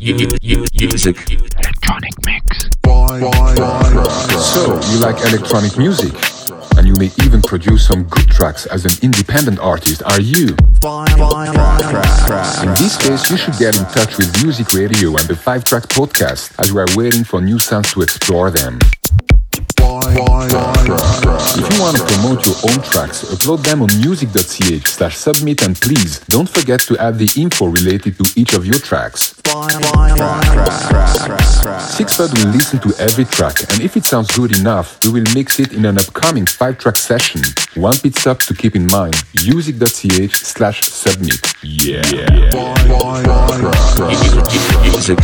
Music. Electronic mix. So, you like electronic music? And you may even produce some good tracks as an independent artist, are you? In this case, you should get in touch with Music Radio and the 5 Track Podcast as we are waiting for new sounds to explore them. If you want to promote your own tracks, upload them on music.ch slash submit and please don't forget to add the info related to each of your tracks. Sixpad will listen to every track and if it sounds good enough, we will mix it in an upcoming 5-track session. One pit stop to keep in mind, music.ch slash submit. Yeah. Music.